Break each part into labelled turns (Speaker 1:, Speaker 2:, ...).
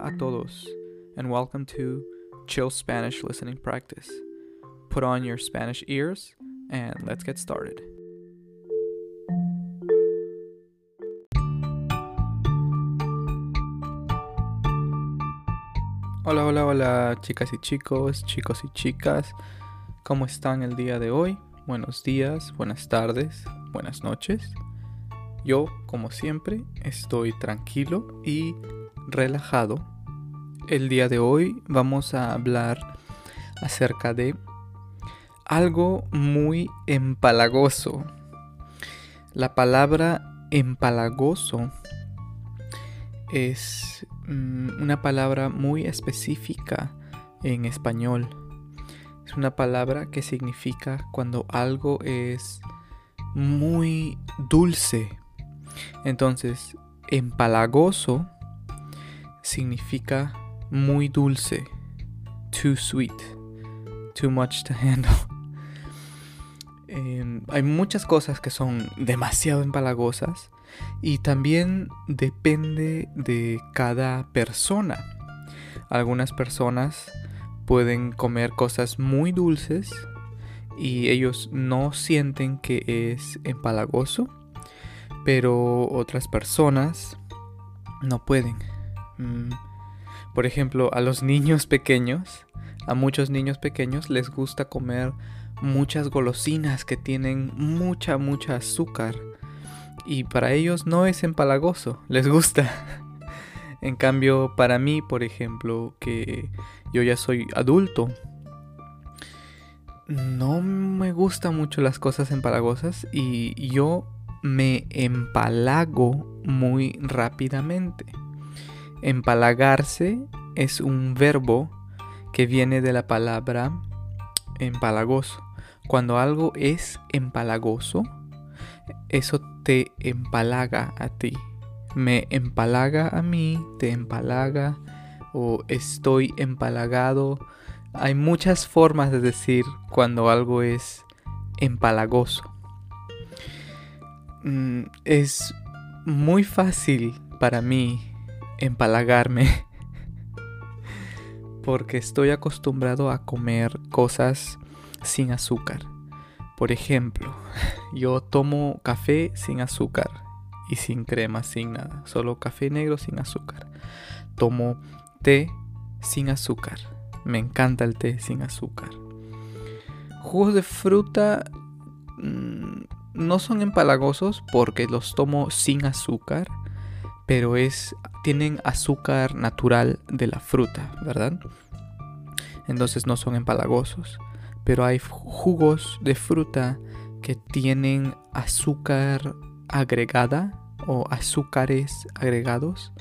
Speaker 1: A todos, and welcome to Chill Spanish Listening Practice. Put on your Spanish ears, and let's get started. Hola, hola, hola, chicas y chicos, chicos y chicas. ¿Cómo están el día de hoy? Buenos días, buenas tardes, buenas noches. Yo, como siempre, estoy tranquilo y relajado. El día de hoy vamos a hablar acerca de algo muy empalagoso. La palabra empalagoso es mm, una palabra muy específica en español. Es una palabra que significa cuando algo es muy dulce. Entonces, empalagoso significa muy dulce, too sweet, too much to handle. Em, hay muchas cosas que son demasiado empalagosas y también depende de cada persona. Algunas personas pueden comer cosas muy dulces y ellos no sienten que es empalagoso, pero otras personas no pueden. Mm, por ejemplo, a los niños pequeños, a muchos niños pequeños les gusta comer muchas golosinas que tienen mucha, mucha azúcar. Y para ellos no es empalagoso, les gusta. En cambio, para mí, por ejemplo, que yo ya soy adulto, no me gustan mucho las cosas empalagosas y yo me empalago muy rápidamente. Empalagarse es un verbo que viene de la palabra empalagoso. Cuando algo es empalagoso, eso te empalaga a ti. Me empalaga a mí, te empalaga o estoy empalagado. Hay muchas formas de decir cuando algo es empalagoso. Mm, es muy fácil para mí empalagarme porque estoy acostumbrado a comer cosas sin azúcar. Por ejemplo, yo tomo café sin azúcar y sin crema, sin nada. Solo café negro sin azúcar. Tomo té sin azúcar. Me encanta el té sin azúcar. Jugos de fruta mm, no son empalagosos porque los tomo sin azúcar pero es tienen azúcar natural de la fruta, ¿verdad? Entonces no son empalagosos. Pero hay jugos de fruta que tienen azúcar agregada o azúcares agregados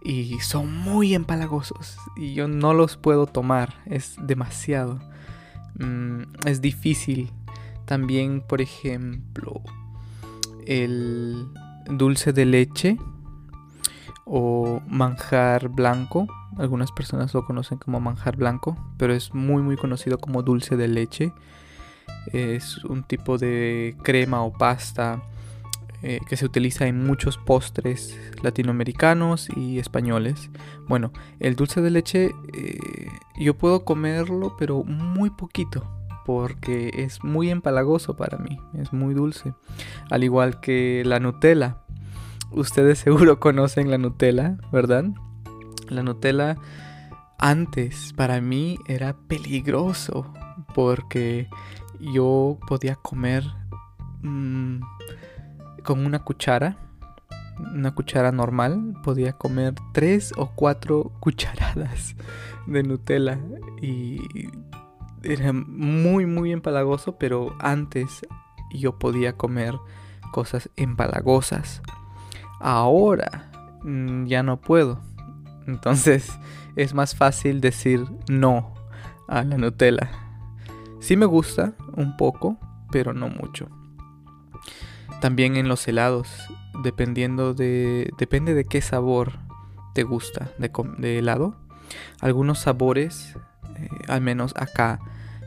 Speaker 1: y son muy empalagosos y yo no los puedo tomar, es demasiado. Mm, es difícil. También, por ejemplo, el dulce de leche o manjar blanco. Algunas personas lo conocen como manjar blanco, pero es muy muy conocido como dulce de leche. Es un tipo de crema o pasta eh, que se utiliza en muchos postres latinoamericanos y españoles. Bueno, el dulce de leche eh, yo puedo comerlo, pero muy poquito, porque es muy empalagoso para mí, es muy dulce. Al igual que la Nutella, ustedes seguro conocen la Nutella, ¿verdad? La Nutella antes para mí era peligroso porque yo podía comer mm, con una cuchara, una cuchara normal, podía comer tres o cuatro cucharadas de Nutella y era muy muy empalagoso, pero antes yo podía comer cosas empalagosas. Ahora mm, ya no puedo. Entonces es más fácil decir no a la Nutella. Sí me gusta un poco, pero no mucho. También en los helados, dependiendo de depende de qué sabor te gusta de, helado. Algunos sabores, eh, al menos acá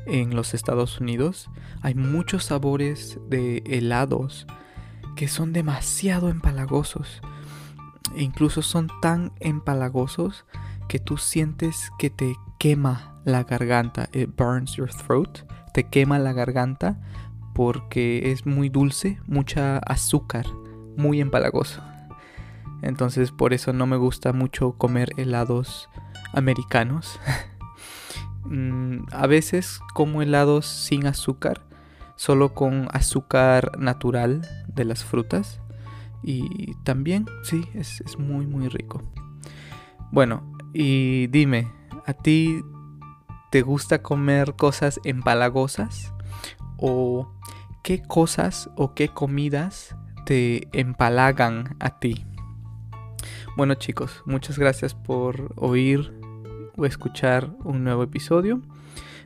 Speaker 1: en los Estados Unidos, hay muchos sabores de helados que son demasiado empalagosos. incluso son tan empalagosos que tú sientes que te quema la garganta. It burns your throat. Te quema la garganta porque es muy dulce, mucha azúcar, muy empalagoso. Entonces por eso no me gusta mucho comer helados americanos. Mm, a veces como helados sin azúcar, solo con azúcar natural de las frutas. Y también, sí, es, es muy, muy rico. Bueno, y dime, ¿a ti te gusta comer cosas empalagosas? ¿O qué cosas o qué comidas te empalagan a ti? Bueno chicos, muchas gracias por oír o escuchar un nuevo episodio.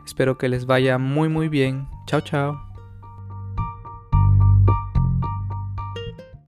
Speaker 1: Espero que les vaya muy muy bien. Chao chao.